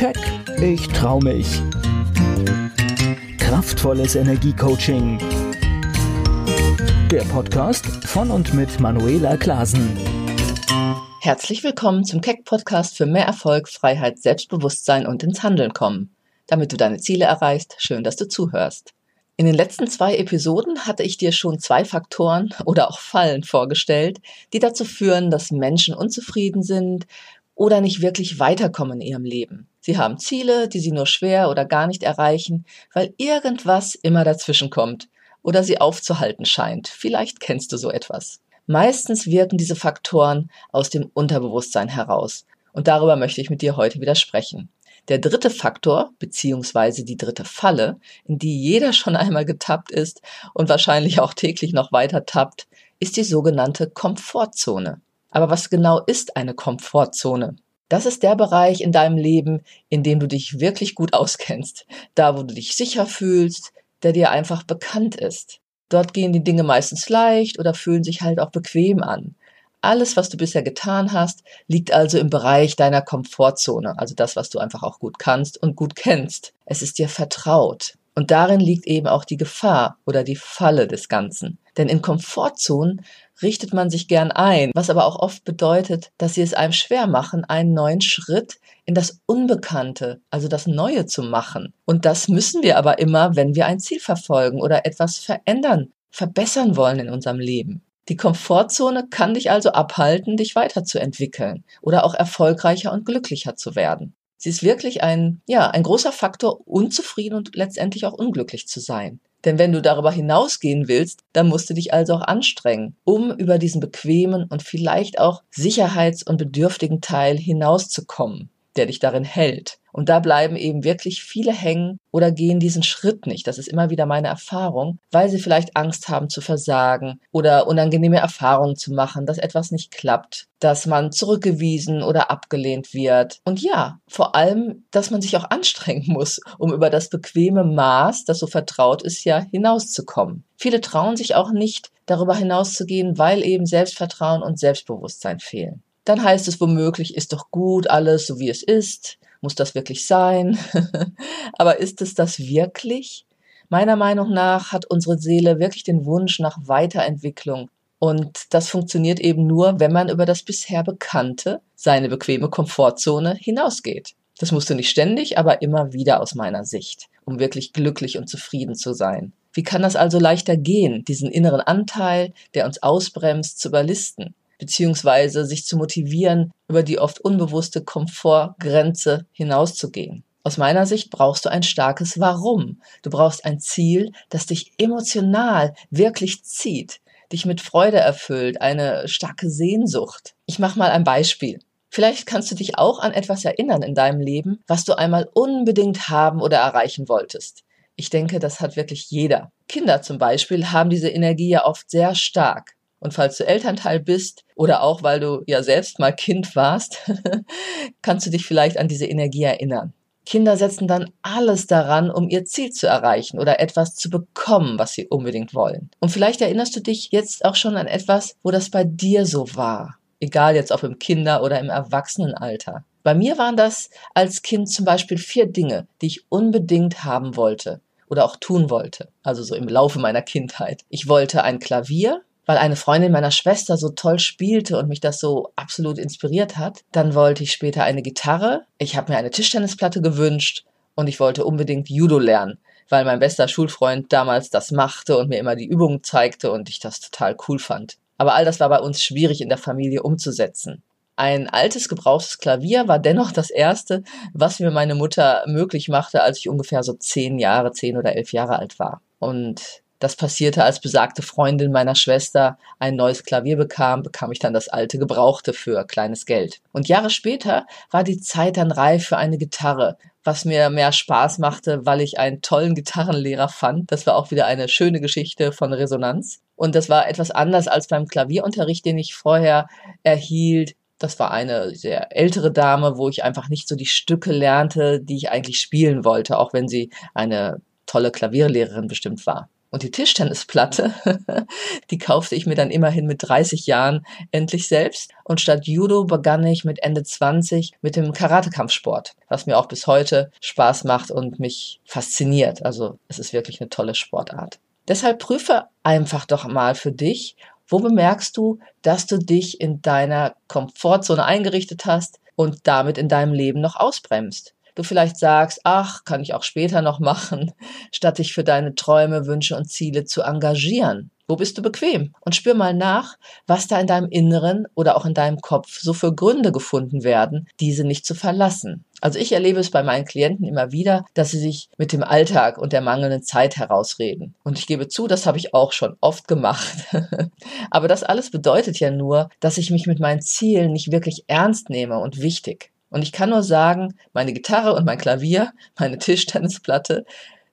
Keck, ich trau mich. Kraftvolles Energiecoaching. Der Podcast von und mit Manuela Klasen. Herzlich willkommen zum Keck Podcast für mehr Erfolg, Freiheit, Selbstbewusstsein und ins Handeln kommen. Damit du deine Ziele erreichst, schön, dass du zuhörst. In den letzten zwei Episoden hatte ich dir schon zwei Faktoren oder auch Fallen vorgestellt, die dazu führen, dass Menschen unzufrieden sind oder nicht wirklich weiterkommen in ihrem Leben. Sie haben Ziele, die sie nur schwer oder gar nicht erreichen, weil irgendwas immer dazwischen kommt oder sie aufzuhalten scheint. Vielleicht kennst du so etwas. Meistens wirken diese Faktoren aus dem Unterbewusstsein heraus. Und darüber möchte ich mit dir heute wieder sprechen. Der dritte Faktor, beziehungsweise die dritte Falle, in die jeder schon einmal getappt ist und wahrscheinlich auch täglich noch weiter tappt, ist die sogenannte Komfortzone. Aber was genau ist eine Komfortzone? Das ist der Bereich in deinem Leben, in dem du dich wirklich gut auskennst. Da, wo du dich sicher fühlst, der dir einfach bekannt ist. Dort gehen die Dinge meistens leicht oder fühlen sich halt auch bequem an. Alles, was du bisher getan hast, liegt also im Bereich deiner Komfortzone, also das, was du einfach auch gut kannst und gut kennst. Es ist dir vertraut. Und darin liegt eben auch die Gefahr oder die Falle des Ganzen. Denn in Komfortzonen richtet man sich gern ein, was aber auch oft bedeutet, dass sie es einem schwer machen, einen neuen Schritt in das Unbekannte, also das Neue zu machen. Und das müssen wir aber immer, wenn wir ein Ziel verfolgen oder etwas verändern, verbessern wollen in unserem Leben. Die Komfortzone kann dich also abhalten, dich weiterzuentwickeln oder auch erfolgreicher und glücklicher zu werden. Sie ist wirklich ein, ja, ein großer Faktor, unzufrieden und letztendlich auch unglücklich zu sein. Denn wenn du darüber hinausgehen willst, dann musst du dich also auch anstrengen, um über diesen bequemen und vielleicht auch sicherheits- und bedürftigen Teil hinauszukommen, der dich darin hält. Und da bleiben eben wirklich viele hängen oder gehen diesen Schritt nicht. Das ist immer wieder meine Erfahrung, weil sie vielleicht Angst haben zu versagen oder unangenehme Erfahrungen zu machen, dass etwas nicht klappt, dass man zurückgewiesen oder abgelehnt wird. Und ja, vor allem, dass man sich auch anstrengen muss, um über das bequeme Maß, das so vertraut ist, ja hinauszukommen. Viele trauen sich auch nicht, darüber hinauszugehen, weil eben Selbstvertrauen und Selbstbewusstsein fehlen. Dann heißt es womöglich, ist doch gut alles, so wie es ist. Muss das wirklich sein? Aber ist es das wirklich? Meiner Meinung nach hat unsere Seele wirklich den Wunsch nach Weiterentwicklung. Und das funktioniert eben nur, wenn man über das bisher Bekannte, seine bequeme Komfortzone hinausgeht. Das musst du nicht ständig, aber immer wieder aus meiner Sicht, um wirklich glücklich und zufrieden zu sein. Wie kann das also leichter gehen, diesen inneren Anteil, der uns ausbremst, zu überlisten? Beziehungsweise sich zu motivieren, über die oft unbewusste Komfortgrenze hinauszugehen. Aus meiner Sicht brauchst du ein starkes Warum. Du brauchst ein Ziel, das dich emotional wirklich zieht, dich mit Freude erfüllt, eine starke Sehnsucht. Ich mache mal ein Beispiel. Vielleicht kannst du dich auch an etwas erinnern in deinem Leben, was du einmal unbedingt haben oder erreichen wolltest. Ich denke, das hat wirklich jeder. Kinder zum Beispiel haben diese Energie ja oft sehr stark. Und falls du Elternteil bist oder auch weil du ja selbst mal Kind warst, kannst du dich vielleicht an diese Energie erinnern. Kinder setzen dann alles daran, um ihr Ziel zu erreichen oder etwas zu bekommen, was sie unbedingt wollen. Und vielleicht erinnerst du dich jetzt auch schon an etwas, wo das bei dir so war. Egal jetzt ob im Kinder- oder im Erwachsenenalter. Bei mir waren das als Kind zum Beispiel vier Dinge, die ich unbedingt haben wollte oder auch tun wollte. Also so im Laufe meiner Kindheit. Ich wollte ein Klavier, weil eine Freundin meiner Schwester so toll spielte und mich das so absolut inspiriert hat. Dann wollte ich später eine Gitarre. Ich habe mir eine Tischtennisplatte gewünscht und ich wollte unbedingt Judo lernen, weil mein bester Schulfreund damals das machte und mir immer die Übungen zeigte und ich das total cool fand. Aber all das war bei uns schwierig in der Familie umzusetzen. Ein altes gebrauchtes Klavier war dennoch das erste, was mir meine Mutter möglich machte, als ich ungefähr so zehn Jahre, zehn oder elf Jahre alt war. Und das passierte, als besagte Freundin meiner Schwester ein neues Klavier bekam, bekam ich dann das alte Gebrauchte für kleines Geld. Und Jahre später war die Zeit dann reif für eine Gitarre, was mir mehr Spaß machte, weil ich einen tollen Gitarrenlehrer fand. Das war auch wieder eine schöne Geschichte von Resonanz. Und das war etwas anders als beim Klavierunterricht, den ich vorher erhielt. Das war eine sehr ältere Dame, wo ich einfach nicht so die Stücke lernte, die ich eigentlich spielen wollte, auch wenn sie eine tolle Klavierlehrerin bestimmt war. Und die Tischtennisplatte, die kaufte ich mir dann immerhin mit 30 Jahren endlich selbst. Und statt Judo begann ich mit Ende 20 mit dem Karatekampfsport, was mir auch bis heute Spaß macht und mich fasziniert. Also es ist wirklich eine tolle Sportart. Deshalb prüfe einfach doch mal für dich, wo bemerkst du, dass du dich in deiner Komfortzone eingerichtet hast und damit in deinem Leben noch ausbremst? Du vielleicht sagst, ach, kann ich auch später noch machen, statt dich für deine Träume, Wünsche und Ziele zu engagieren. Wo bist du bequem? Und spür mal nach, was da in deinem Inneren oder auch in deinem Kopf so für Gründe gefunden werden, diese nicht zu verlassen. Also ich erlebe es bei meinen Klienten immer wieder, dass sie sich mit dem Alltag und der mangelnden Zeit herausreden. Und ich gebe zu, das habe ich auch schon oft gemacht. Aber das alles bedeutet ja nur, dass ich mich mit meinen Zielen nicht wirklich ernst nehme und wichtig. Und ich kann nur sagen, meine Gitarre und mein Klavier, meine Tischtennisplatte,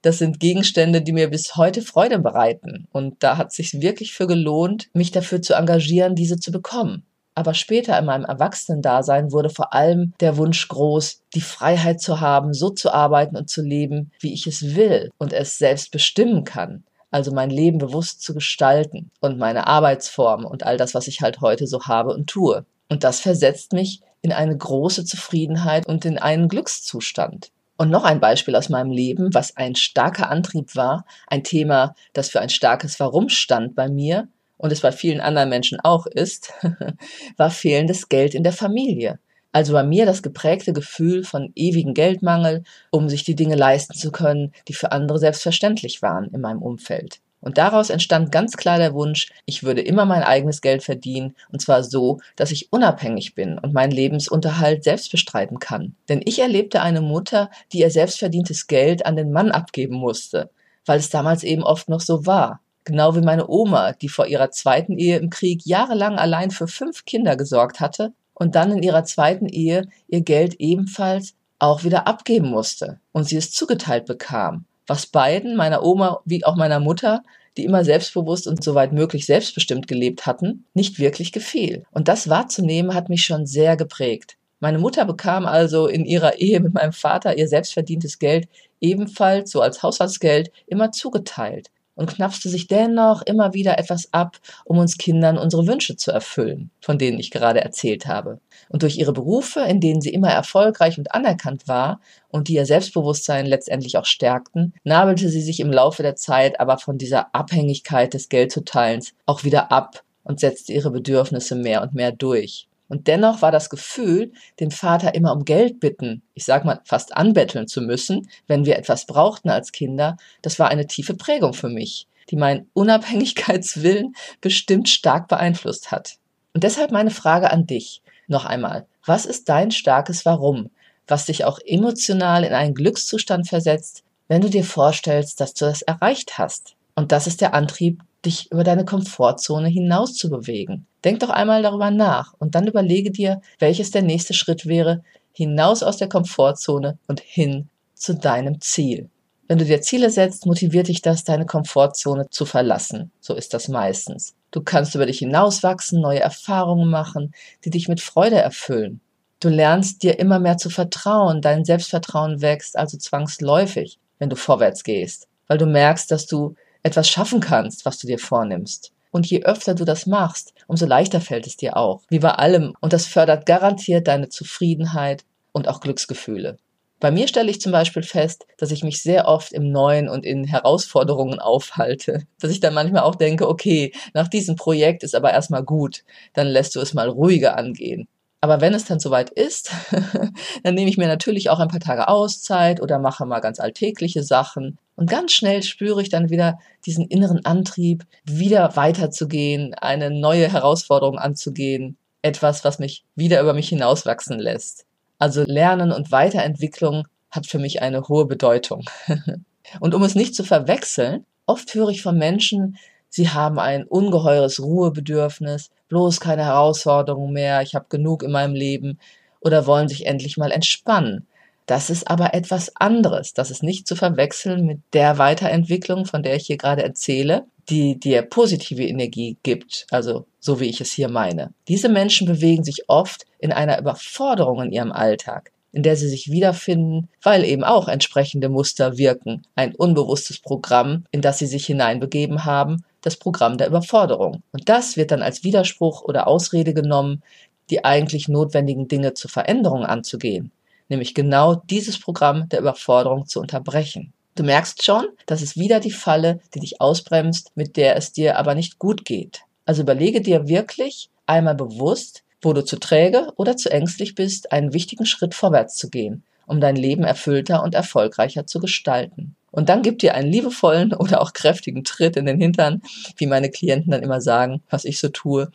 das sind Gegenstände, die mir bis heute Freude bereiten. Und da hat es sich wirklich für gelohnt, mich dafür zu engagieren, diese zu bekommen. Aber später in meinem Erwachsenendasein wurde vor allem der Wunsch groß, die Freiheit zu haben, so zu arbeiten und zu leben, wie ich es will und es selbst bestimmen kann. Also mein Leben bewusst zu gestalten und meine Arbeitsform und all das, was ich halt heute so habe und tue. Und das versetzt mich in eine große Zufriedenheit und in einen Glückszustand. Und noch ein Beispiel aus meinem Leben, was ein starker Antrieb war, ein Thema, das für ein starkes Warum stand bei mir und es bei vielen anderen Menschen auch ist, war fehlendes Geld in der Familie. Also bei mir das geprägte Gefühl von ewigen Geldmangel, um sich die Dinge leisten zu können, die für andere selbstverständlich waren in meinem Umfeld. Und daraus entstand ganz klar der Wunsch, ich würde immer mein eigenes Geld verdienen, und zwar so, dass ich unabhängig bin und meinen Lebensunterhalt selbst bestreiten kann. Denn ich erlebte eine Mutter, die ihr selbstverdientes Geld an den Mann abgeben musste, weil es damals eben oft noch so war. Genau wie meine Oma, die vor ihrer zweiten Ehe im Krieg jahrelang allein für fünf Kinder gesorgt hatte und dann in ihrer zweiten Ehe ihr Geld ebenfalls auch wieder abgeben musste und sie es zugeteilt bekam was beiden, meiner Oma wie auch meiner Mutter, die immer selbstbewusst und soweit möglich selbstbestimmt gelebt hatten, nicht wirklich gefiel. Und das wahrzunehmen hat mich schon sehr geprägt. Meine Mutter bekam also in ihrer Ehe mit meinem Vater ihr selbstverdientes Geld ebenfalls so als Haushaltsgeld immer zugeteilt und knapste sich dennoch immer wieder etwas ab, um uns Kindern unsere Wünsche zu erfüllen, von denen ich gerade erzählt habe. Und durch ihre Berufe, in denen sie immer erfolgreich und anerkannt war und die ihr Selbstbewusstsein letztendlich auch stärkten, nabelte sie sich im Laufe der Zeit aber von dieser Abhängigkeit des Geldzuteilens auch wieder ab und setzte ihre Bedürfnisse mehr und mehr durch. Und dennoch war das Gefühl, den Vater immer um Geld bitten, ich sag mal fast anbetteln zu müssen, wenn wir etwas brauchten als Kinder, das war eine tiefe Prägung für mich, die meinen Unabhängigkeitswillen bestimmt stark beeinflusst hat. Und deshalb meine Frage an dich noch einmal. Was ist dein starkes Warum, was dich auch emotional in einen Glückszustand versetzt, wenn du dir vorstellst, dass du das erreicht hast? Und das ist der Antrieb, dich über deine Komfortzone hinaus zu bewegen. Denk doch einmal darüber nach und dann überlege dir, welches der nächste Schritt wäre, hinaus aus der Komfortzone und hin zu deinem Ziel. Wenn du dir Ziele setzt, motiviert dich das, deine Komfortzone zu verlassen. So ist das meistens. Du kannst über dich hinauswachsen, neue Erfahrungen machen, die dich mit Freude erfüllen. Du lernst dir immer mehr zu vertrauen, dein Selbstvertrauen wächst also zwangsläufig, wenn du vorwärts gehst, weil du merkst, dass du etwas schaffen kannst, was du dir vornimmst. Und je öfter du das machst, umso leichter fällt es dir auch, wie bei allem. Und das fördert garantiert deine Zufriedenheit und auch Glücksgefühle. Bei mir stelle ich zum Beispiel fest, dass ich mich sehr oft im Neuen und in Herausforderungen aufhalte. Dass ich dann manchmal auch denke, okay, nach diesem Projekt ist aber erstmal gut, dann lässt du es mal ruhiger angehen. Aber wenn es dann soweit ist, dann nehme ich mir natürlich auch ein paar Tage Auszeit oder mache mal ganz alltägliche Sachen. Und ganz schnell spüre ich dann wieder diesen inneren Antrieb, wieder weiterzugehen, eine neue Herausforderung anzugehen. Etwas, was mich wieder über mich hinauswachsen lässt. Also Lernen und Weiterentwicklung hat für mich eine hohe Bedeutung. und um es nicht zu verwechseln, oft höre ich von Menschen, sie haben ein ungeheures Ruhebedürfnis, bloß keine Herausforderungen mehr, ich habe genug in meinem Leben oder wollen sich endlich mal entspannen. Das ist aber etwas anderes. Das ist nicht zu verwechseln mit der Weiterentwicklung, von der ich hier gerade erzähle, die dir positive Energie gibt, also so wie ich es hier meine. Diese Menschen bewegen sich oft in einer Überforderung in ihrem Alltag, in der sie sich wiederfinden, weil eben auch entsprechende Muster wirken. Ein unbewusstes Programm, in das sie sich hineinbegeben haben, das Programm der Überforderung. Und das wird dann als Widerspruch oder Ausrede genommen, die eigentlich notwendigen Dinge zur Veränderung anzugehen, nämlich genau dieses Programm der Überforderung zu unterbrechen. Du merkst schon, das ist wieder die Falle, die dich ausbremst, mit der es dir aber nicht gut geht. Also überlege dir wirklich einmal bewusst, wo du zu träge oder zu ängstlich bist, einen wichtigen Schritt vorwärts zu gehen, um dein Leben erfüllter und erfolgreicher zu gestalten. Und dann gib dir einen liebevollen oder auch kräftigen Tritt in den Hintern, wie meine Klienten dann immer sagen, was ich so tue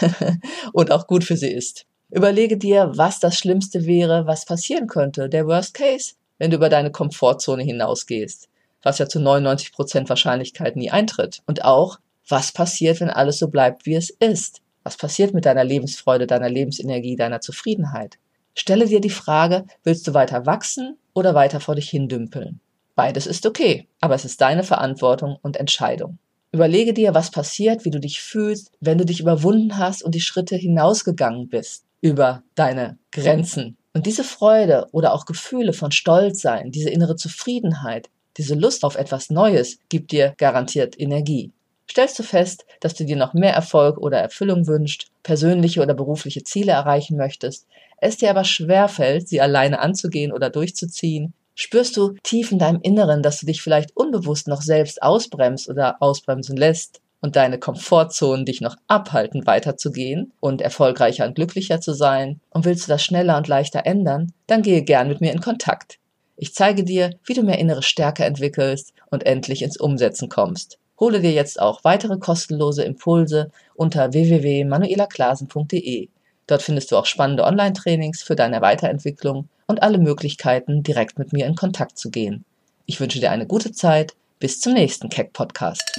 und auch gut für sie ist. Überlege dir, was das Schlimmste wäre, was passieren könnte, der Worst Case, wenn du über deine Komfortzone hinausgehst, was ja zu 99 Prozent Wahrscheinlichkeit nie eintritt. Und auch, was passiert, wenn alles so bleibt, wie es ist? Was passiert mit deiner Lebensfreude, deiner Lebensenergie, deiner Zufriedenheit? Stelle dir die Frage, willst du weiter wachsen oder weiter vor dich hindümpeln? Beides ist okay, aber es ist deine Verantwortung und Entscheidung. Überlege dir, was passiert, wie du dich fühlst, wenn du dich überwunden hast und die Schritte hinausgegangen bist über deine Grenzen. Und diese Freude oder auch Gefühle von Stolzsein, diese innere Zufriedenheit, diese Lust auf etwas Neues gibt dir garantiert Energie. Stellst du fest, dass du dir noch mehr Erfolg oder Erfüllung wünschst, persönliche oder berufliche Ziele erreichen möchtest, es dir aber schwerfällt, sie alleine anzugehen oder durchzuziehen, Spürst du tief in deinem Inneren, dass du dich vielleicht unbewusst noch selbst ausbremst oder ausbremsen lässt und deine Komfortzonen dich noch abhalten, weiterzugehen und erfolgreicher und glücklicher zu sein? Und willst du das schneller und leichter ändern? Dann gehe gern mit mir in Kontakt. Ich zeige dir, wie du mehr innere Stärke entwickelst und endlich ins Umsetzen kommst. Hole dir jetzt auch weitere kostenlose Impulse unter www.manuelaklasen.de. Dort findest du auch spannende Online-Trainings für deine Weiterentwicklung und alle Möglichkeiten, direkt mit mir in Kontakt zu gehen. Ich wünsche dir eine gute Zeit. Bis zum nächsten Keck Podcast.